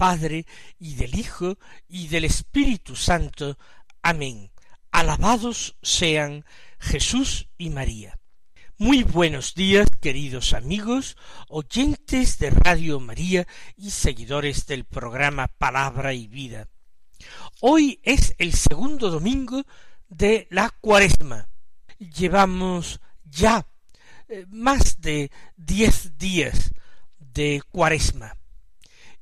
Padre y del Hijo y del Espíritu Santo. Amén. Alabados sean Jesús y María. Muy buenos días, queridos amigos, oyentes de Radio María y seguidores del programa Palabra y Vida. Hoy es el segundo domingo de la cuaresma. Llevamos ya eh, más de diez días de cuaresma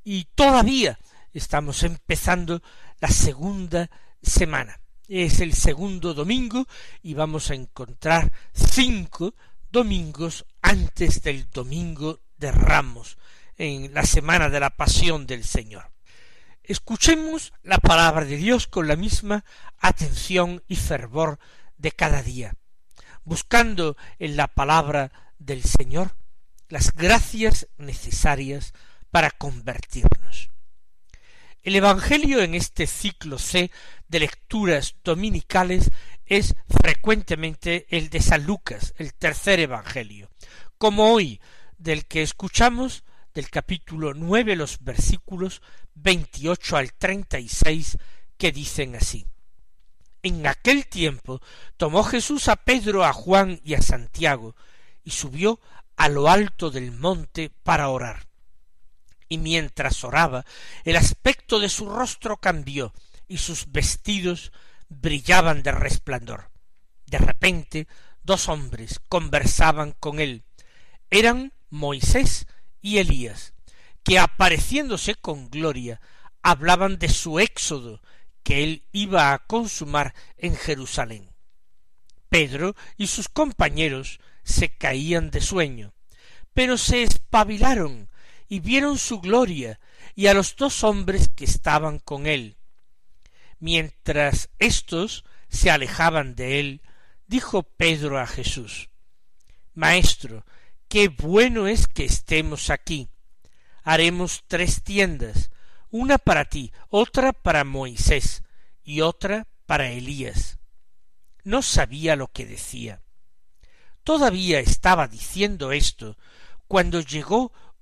y todavía estamos empezando la segunda semana. Es el segundo domingo y vamos a encontrar cinco domingos antes del domingo de Ramos, en la semana de la pasión del Señor. Escuchemos la palabra de Dios con la misma atención y fervor de cada día, buscando en la palabra del Señor las gracias necesarias para convertirnos. El Evangelio en este ciclo C de lecturas dominicales es frecuentemente el de San Lucas, el tercer Evangelio, como hoy del que escuchamos del capítulo nueve los versículos veintiocho al treinta y seis que dicen así. En aquel tiempo tomó Jesús a Pedro, a Juan y a Santiago, y subió a lo alto del monte para orar y mientras oraba el aspecto de su rostro cambió y sus vestidos brillaban de resplandor. De repente dos hombres conversaban con él. Eran Moisés y Elías, que apareciéndose con gloria hablaban de su éxodo que él iba a consumar en Jerusalén. Pedro y sus compañeros se caían de sueño, pero se espabilaron y vieron su gloria y a los dos hombres que estaban con él. Mientras éstos se alejaban de él, dijo Pedro a Jesús Maestro, qué bueno es que estemos aquí. Haremos tres tiendas, una para ti, otra para Moisés y otra para Elías. No sabía lo que decía. Todavía estaba diciendo esto cuando llegó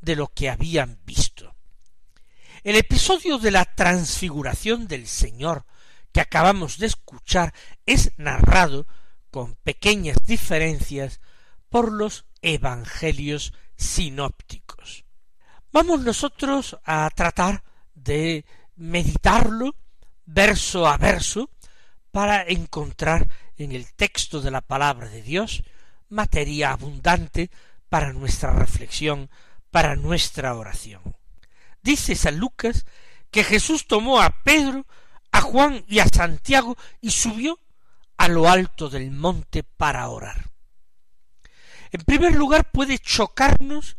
de lo que habían visto. El episodio de la transfiguración del Señor que acabamos de escuchar es narrado con pequeñas diferencias por los evangelios sinópticos. Vamos nosotros a tratar de meditarlo verso a verso para encontrar en el texto de la palabra de Dios materia abundante para nuestra reflexión para nuestra oración. Dice San Lucas que Jesús tomó a Pedro, a Juan y a Santiago y subió a lo alto del monte para orar. En primer lugar puede chocarnos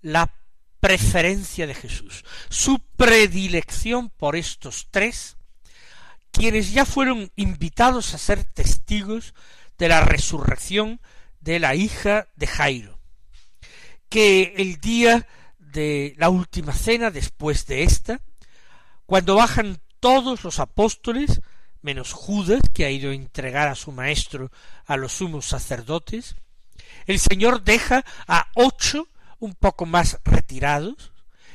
la preferencia de Jesús, su predilección por estos tres, quienes ya fueron invitados a ser testigos de la resurrección de la hija de Jairo que el día de la última cena, después de esta, cuando bajan todos los apóstoles, menos Judas, que ha ido a entregar a su maestro a los sumos sacerdotes, el Señor deja a ocho un poco más retirados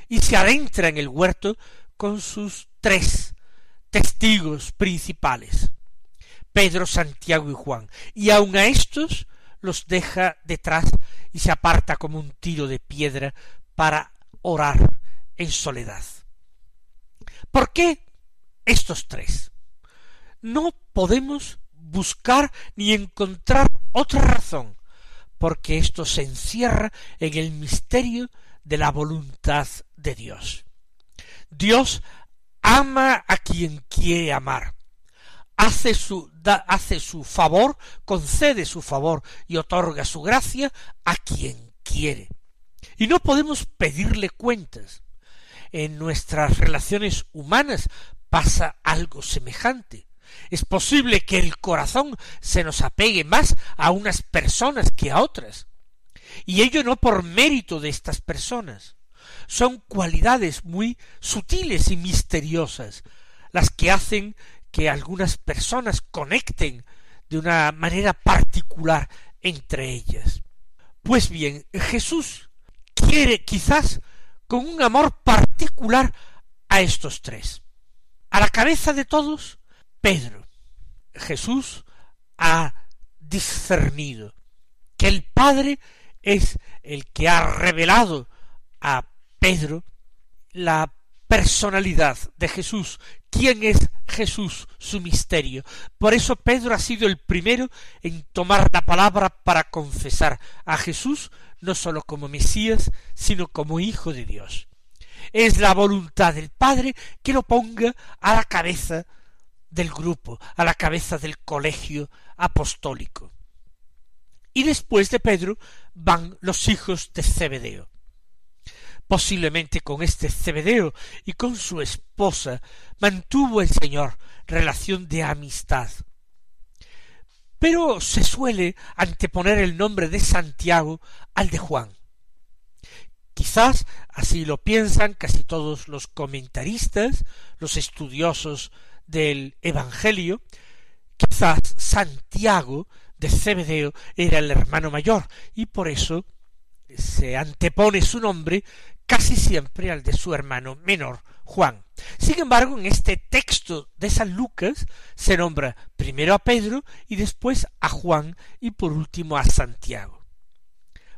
y se adentra en el huerto con sus tres testigos principales, Pedro, Santiago y Juan, y aun a estos los deja detrás y se aparta como un tiro de piedra para orar en soledad. ¿Por qué estos tres? no podemos buscar ni encontrar otra razón, porque esto se encierra en el misterio de la voluntad de Dios. Dios ama a quien quiere amar, hace su, hace su favor, concede su favor y otorga su gracia a quien quiere. Y no podemos pedirle cuentas. En nuestras relaciones humanas pasa algo semejante. Es posible que el corazón se nos apegue más a unas personas que a otras. Y ello no por mérito de estas personas. Son cualidades muy sutiles y misteriosas las que hacen que algunas personas conecten de una manera particular entre ellas. Pues bien, Jesús quiere quizás con un amor particular a estos tres. A la cabeza de todos, Pedro. Jesús ha discernido que el Padre es el que ha revelado a Pedro la personalidad de Jesús, quién es Jesús, su misterio. Por eso Pedro ha sido el primero en tomar la palabra para confesar a Jesús no sólo como Mesías, sino como Hijo de Dios. Es la voluntad del Padre que lo ponga a la cabeza del grupo, a la cabeza del colegio apostólico. Y después de Pedro van los hijos de Zebedeo. Posiblemente con este Cebedeo y con su esposa mantuvo el Señor relación de amistad. Pero se suele anteponer el nombre de Santiago al de Juan. Quizás así lo piensan casi todos los comentaristas, los estudiosos del Evangelio, quizás Santiago de Cebedeo era el hermano mayor y por eso se antepone su nombre casi siempre al de su hermano menor, Juan. Sin embargo, en este texto de San Lucas se nombra primero a Pedro y después a Juan y por último a Santiago.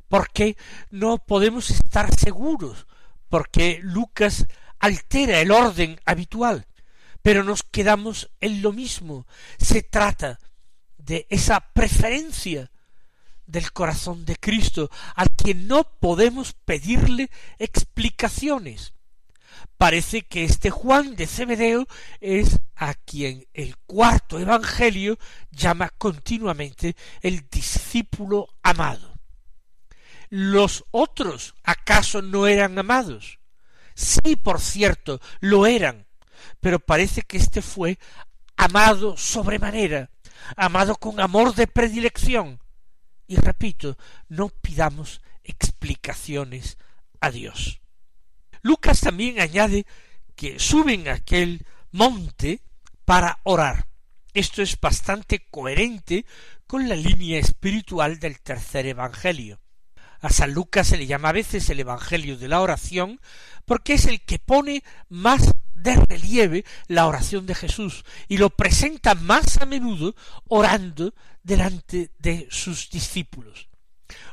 ¿Por qué no podemos estar seguros? Porque Lucas altera el orden habitual, pero nos quedamos en lo mismo. Se trata de esa preferencia del corazón de Cristo, al que no podemos pedirle explicaciones. Parece que este Juan de Cebedeo es a quien el cuarto Evangelio llama continuamente el discípulo amado. ¿Los otros acaso no eran amados? Sí, por cierto, lo eran, pero parece que éste fue amado sobremanera, amado con amor de predilección, y repito, no pidamos explicaciones a Dios. Lucas también añade que suben a aquel monte para orar. Esto es bastante coherente con la línea espiritual del tercer Evangelio. A San Lucas se le llama a veces el Evangelio de la oración porque es el que pone más de relieve la oración de Jesús y lo presenta más a menudo orando delante de sus discípulos.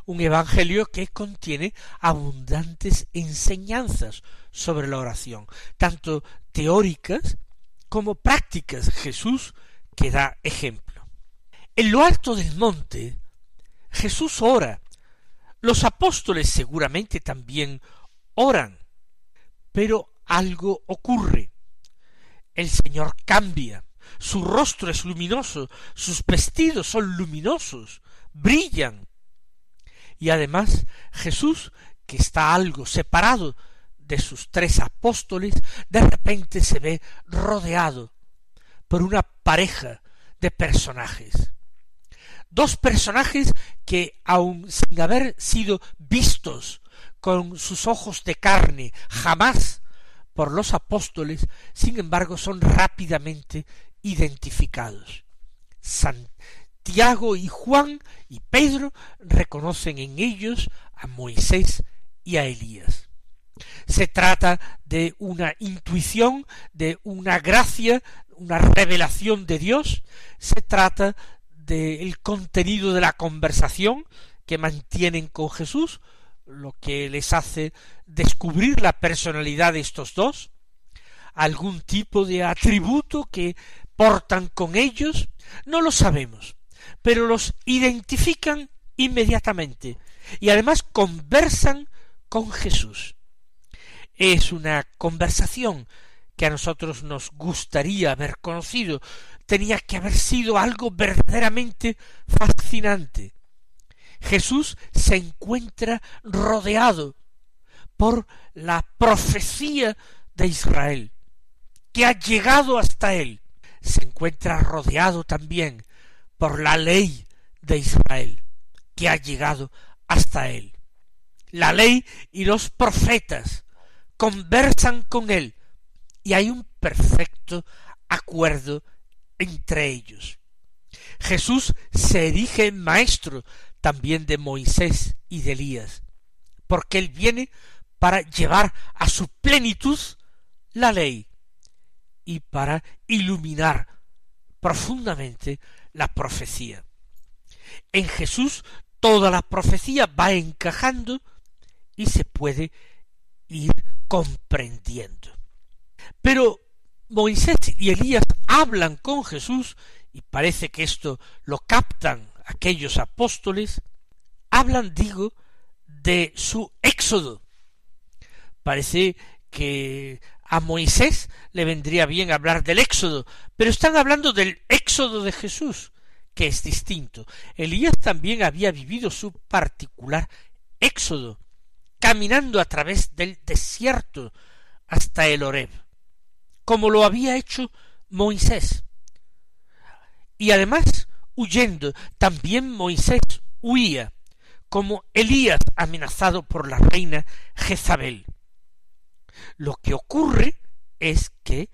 Un evangelio que contiene abundantes enseñanzas sobre la oración, tanto teóricas como prácticas. Jesús que da ejemplo. En lo alto del monte, Jesús ora. Los apóstoles seguramente también oran. Pero algo ocurre. El Señor cambia, su rostro es luminoso, sus vestidos son luminosos, brillan. Y además Jesús, que está algo separado de sus tres apóstoles, de repente se ve rodeado por una pareja de personajes. Dos personajes que, aun sin haber sido vistos con sus ojos de carne, jamás por los apóstoles, sin embargo, son rápidamente identificados. Santiago y Juan y Pedro reconocen en ellos a Moisés y a Elías. Se trata de una intuición, de una gracia, una revelación de Dios, se trata del contenido de la conversación que mantienen con Jesús, lo que les hace descubrir la personalidad de estos dos, algún tipo de atributo que portan con ellos? No lo sabemos, pero los identifican inmediatamente y además conversan con Jesús. Es una conversación que a nosotros nos gustaría haber conocido, tenía que haber sido algo verdaderamente fascinante. Jesús se encuentra rodeado por la profecía de Israel, que ha llegado hasta él. Se encuentra rodeado también por la ley de Israel, que ha llegado hasta él. La ley y los profetas conversan con él y hay un perfecto acuerdo entre ellos. Jesús se erige maestro también de Moisés y de Elías, porque él viene para llevar a su plenitud la ley y para iluminar profundamente la profecía. En Jesús toda la profecía va encajando y se puede ir comprendiendo. Pero Moisés y Elías hablan con Jesús, y parece que esto lo captan aquellos apóstoles, hablan, digo, de su éxodo. Parece que a Moisés le vendría bien hablar del éxodo, pero están hablando del éxodo de Jesús, que es distinto. Elías también había vivido su particular éxodo, caminando a través del desierto hasta el Horeb como lo había hecho Moisés. Y además, huyendo, también Moisés huía, como Elías amenazado por la reina Jezabel. Lo que ocurre es que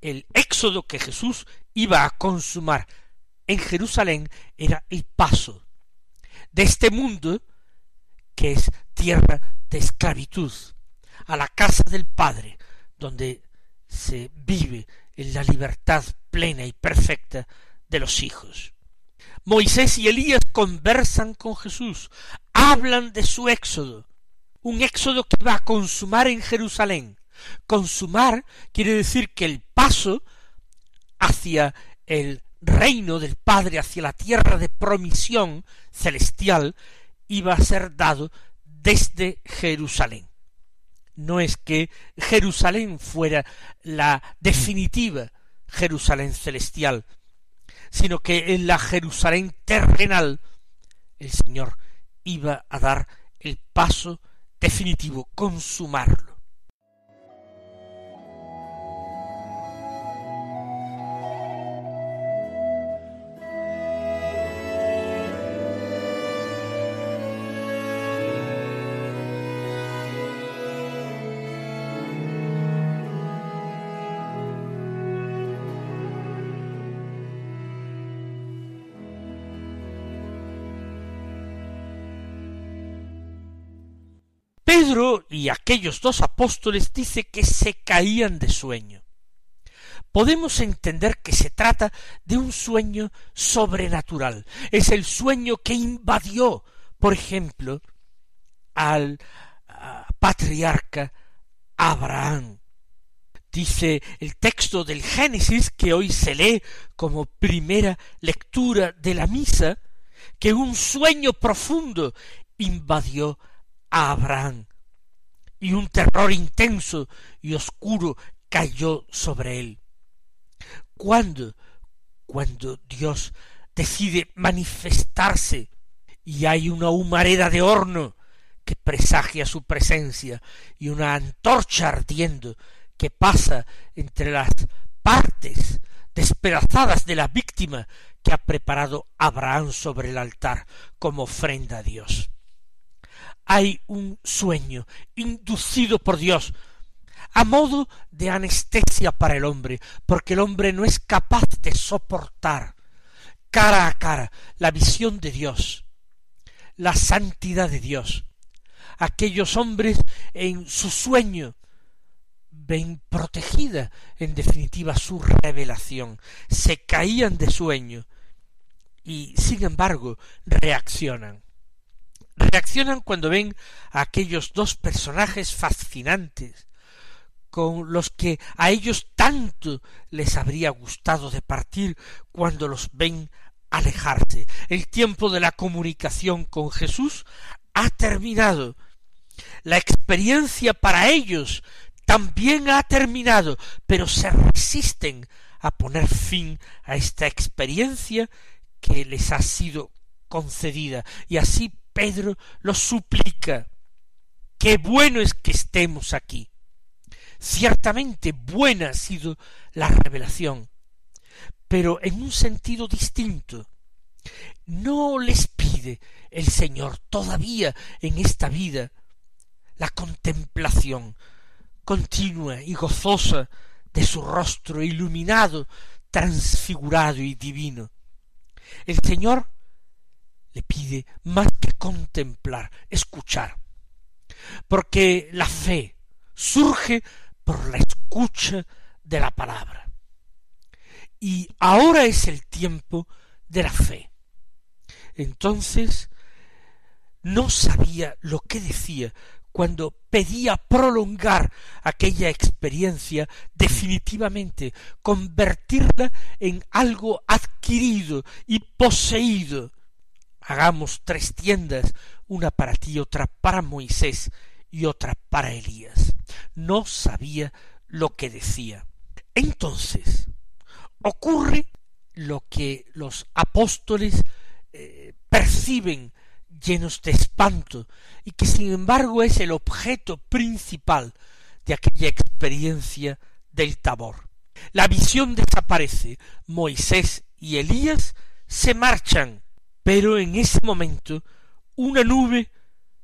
el éxodo que Jesús iba a consumar en Jerusalén era el paso de este mundo que es tierra de esclavitud a la casa del Padre, donde se vive en la libertad plena y perfecta de los hijos. Moisés y Elías conversan con Jesús, hablan de su éxodo, un éxodo que va a consumar en Jerusalén. Consumar quiere decir que el paso hacia el reino del Padre, hacia la tierra de promisión celestial, iba a ser dado desde Jerusalén no es que Jerusalén fuera la definitiva Jerusalén celestial, sino que en la Jerusalén terrenal el Señor iba a dar el paso definitivo, consumarlo. Pedro y aquellos dos apóstoles dice que se caían de sueño. Podemos entender que se trata de un sueño sobrenatural. Es el sueño que invadió, por ejemplo, al patriarca Abraham. Dice el texto del Génesis que hoy se lee como primera lectura de la misa, que un sueño profundo invadió a Abraham, y un terror intenso y oscuro cayó sobre él. ¿Cuándo? Cuando Dios decide manifestarse y hay una humareda de horno que presagia su presencia y una antorcha ardiendo que pasa entre las partes despedazadas de la víctima que ha preparado Abraham sobre el altar como ofrenda a Dios hay un sueño inducido por Dios a modo de anestesia para el hombre, porque el hombre no es capaz de soportar cara a cara la visión de Dios, la santidad de Dios. Aquellos hombres en su sueño ven protegida en definitiva su revelación, se caían de sueño y sin embargo reaccionan reaccionan cuando ven a aquellos dos personajes fascinantes, con los que a ellos tanto les habría gustado de partir cuando los ven alejarse. El tiempo de la comunicación con Jesús ha terminado. La experiencia para ellos también ha terminado, pero se resisten a poner fin a esta experiencia que les ha sido concedida. Y así Pedro los suplica. Qué bueno es que estemos aquí. Ciertamente buena ha sido la revelación, pero en un sentido distinto. No les pide el Señor todavía en esta vida la contemplación continua y gozosa de su rostro iluminado, transfigurado y divino. El Señor le pide más que contemplar, escuchar, porque la fe surge por la escucha de la palabra. Y ahora es el tiempo de la fe. Entonces no sabía lo que decía cuando pedía prolongar aquella experiencia definitivamente, convertirla en algo adquirido y poseído. Hagamos tres tiendas, una para ti, otra para Moisés y otra para Elías. No sabía lo que decía. Entonces, ocurre lo que los apóstoles eh, perciben llenos de espanto y que sin embargo es el objeto principal de aquella experiencia del tabor. La visión desaparece, Moisés y Elías se marchan, pero en ese momento una nube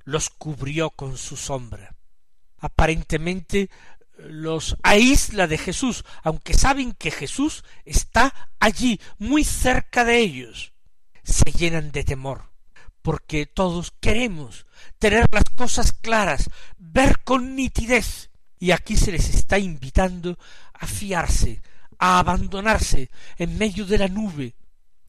los cubrió con su sombra. Aparentemente los aísla de Jesús, aunque saben que Jesús está allí, muy cerca de ellos. Se llenan de temor, porque todos queremos tener las cosas claras, ver con nitidez, y aquí se les está invitando a fiarse, a abandonarse en medio de la nube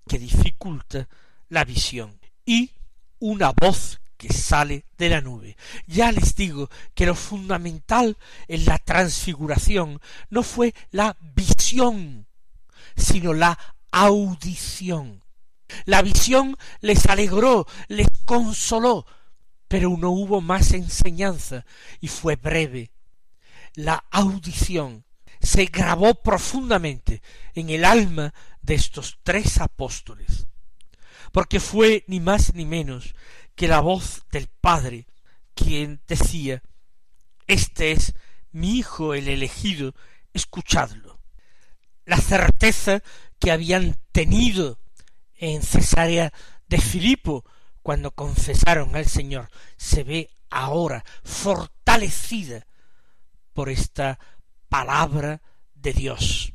que dificulta la visión. Y una voz que sale de la nube. Ya les digo que lo fundamental en la transfiguración no fue la visión, sino la audición. La visión les alegró, les consoló, pero no hubo más enseñanza y fue breve. La audición se grabó profundamente en el alma de estos tres apóstoles, porque fue ni más ni menos que la voz del Padre, quien decía Este es mi Hijo el elegido, escuchadlo. La certeza que habían tenido en Cesarea de Filipo cuando confesaron al Señor se ve ahora fortalecida por esta palabra de Dios.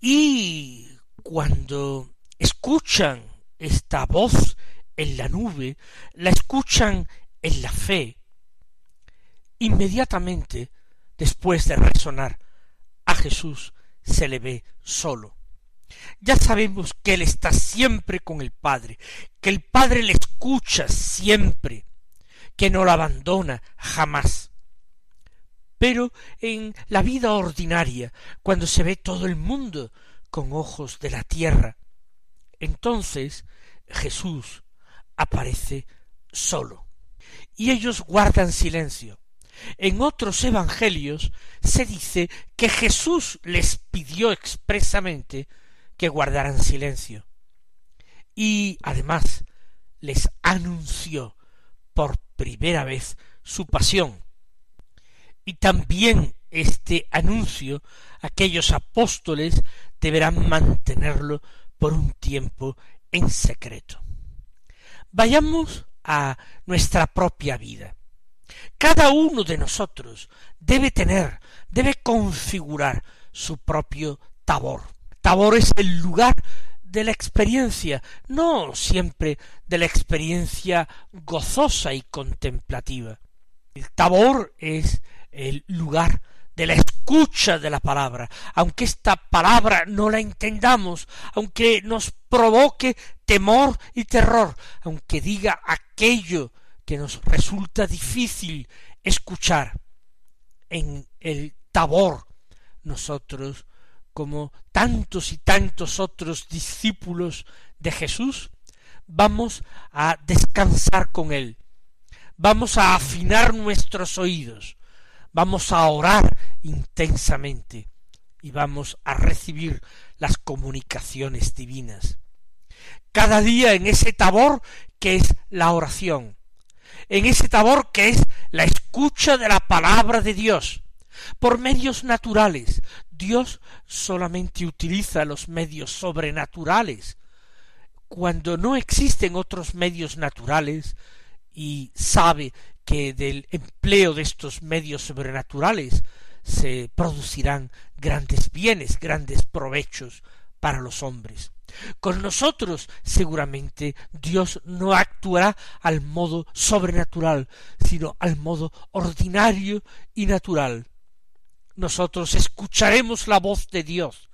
Y cuando escuchan esta voz en la nube, la escuchan en la fe, inmediatamente después de resonar a Jesús se le ve solo. Ya sabemos que Él está siempre con el Padre, que el Padre le escucha siempre, que no lo abandona jamás. Pero en la vida ordinaria, cuando se ve todo el mundo con ojos de la tierra, entonces Jesús aparece solo. Y ellos guardan silencio. En otros evangelios se dice que Jesús les pidió expresamente que guardaran silencio. Y además les anunció por primera vez su pasión. Y también este anuncio aquellos apóstoles deberán mantenerlo por un tiempo en secreto. Vayamos a nuestra propia vida. Cada uno de nosotros debe tener, debe configurar su propio tabor. Tabor es el lugar de la experiencia, no siempre de la experiencia gozosa y contemplativa. El tabor es el lugar de la escucha de la palabra, aunque esta palabra no la entendamos, aunque nos provoque temor y terror, aunque diga aquello que nos resulta difícil escuchar. en el Tabor, nosotros, como tantos y tantos otros discípulos de Jesús, vamos a descansar con Él, vamos a afinar nuestros oídos, vamos a orar intensamente y vamos a recibir las comunicaciones divinas. Cada día en ese tabor que es la oración, en ese tabor que es la escucha de la palabra de Dios, por medios naturales. Dios solamente utiliza los medios sobrenaturales. Cuando no existen otros medios naturales y sabe que del empleo de estos medios sobrenaturales se producirán grandes bienes, grandes provechos para los hombres. Con nosotros seguramente Dios no actuará al modo sobrenatural, sino al modo ordinario y natural. Nosotros escucharemos la voz de Dios,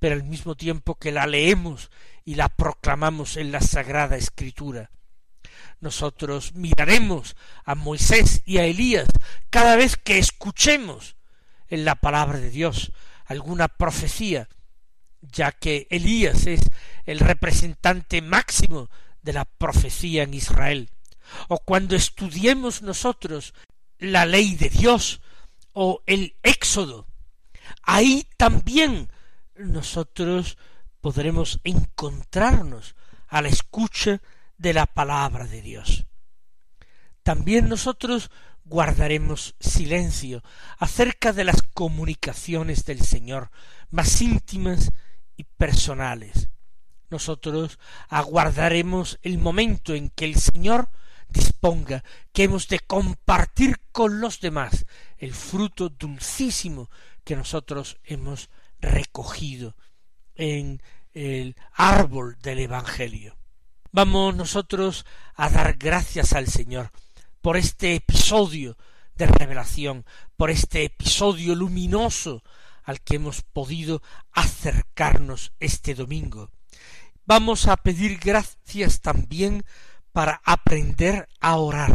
pero al mismo tiempo que la leemos y la proclamamos en la Sagrada Escritura. Nosotros miraremos a Moisés y a Elías cada vez que escuchemos en la palabra de Dios alguna profecía ya que Elías es el representante máximo de la profecía en Israel, o cuando estudiemos nosotros la ley de Dios o el Éxodo, ahí también nosotros podremos encontrarnos a la escucha de la palabra de Dios. También nosotros guardaremos silencio acerca de las comunicaciones del Señor más íntimas y personales. Nosotros aguardaremos el momento en que el Señor disponga que hemos de compartir con los demás el fruto dulcísimo que nosotros hemos recogido en el árbol del Evangelio. Vamos nosotros a dar gracias al Señor por este episodio de revelación, por este episodio luminoso al que hemos podido acercarnos este domingo. Vamos a pedir gracias también para aprender a orar.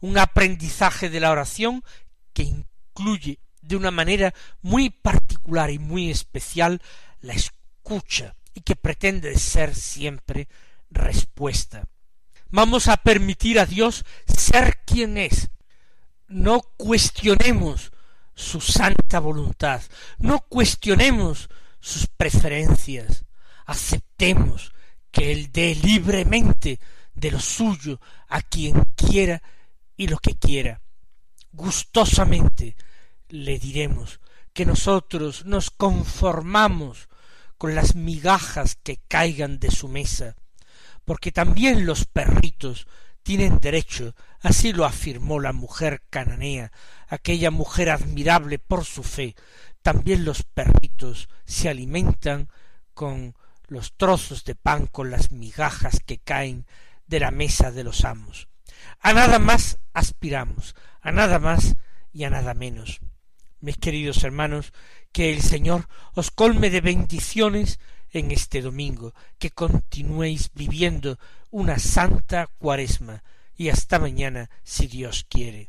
Un aprendizaje de la oración que incluye de una manera muy particular y muy especial la escucha y que pretende ser siempre respuesta. Vamos a permitir a Dios ser quien es. No cuestionemos su santa voluntad. No cuestionemos sus preferencias. Aceptemos que Él dé libremente de lo suyo a quien quiera y lo que quiera. Gustosamente le diremos que nosotros nos conformamos con las migajas que caigan de su mesa, porque también los perritos tienen derecho, así lo afirmó la mujer cananea, aquella mujer admirable por su fe, también los perritos se alimentan con los trozos de pan, con las migajas que caen de la mesa de los amos. A nada más aspiramos, a nada más y a nada menos. Mis queridos hermanos, que el Señor os colme de bendiciones en este domingo, que continuéis viviendo una santa cuaresma, y hasta mañana si Dios quiere.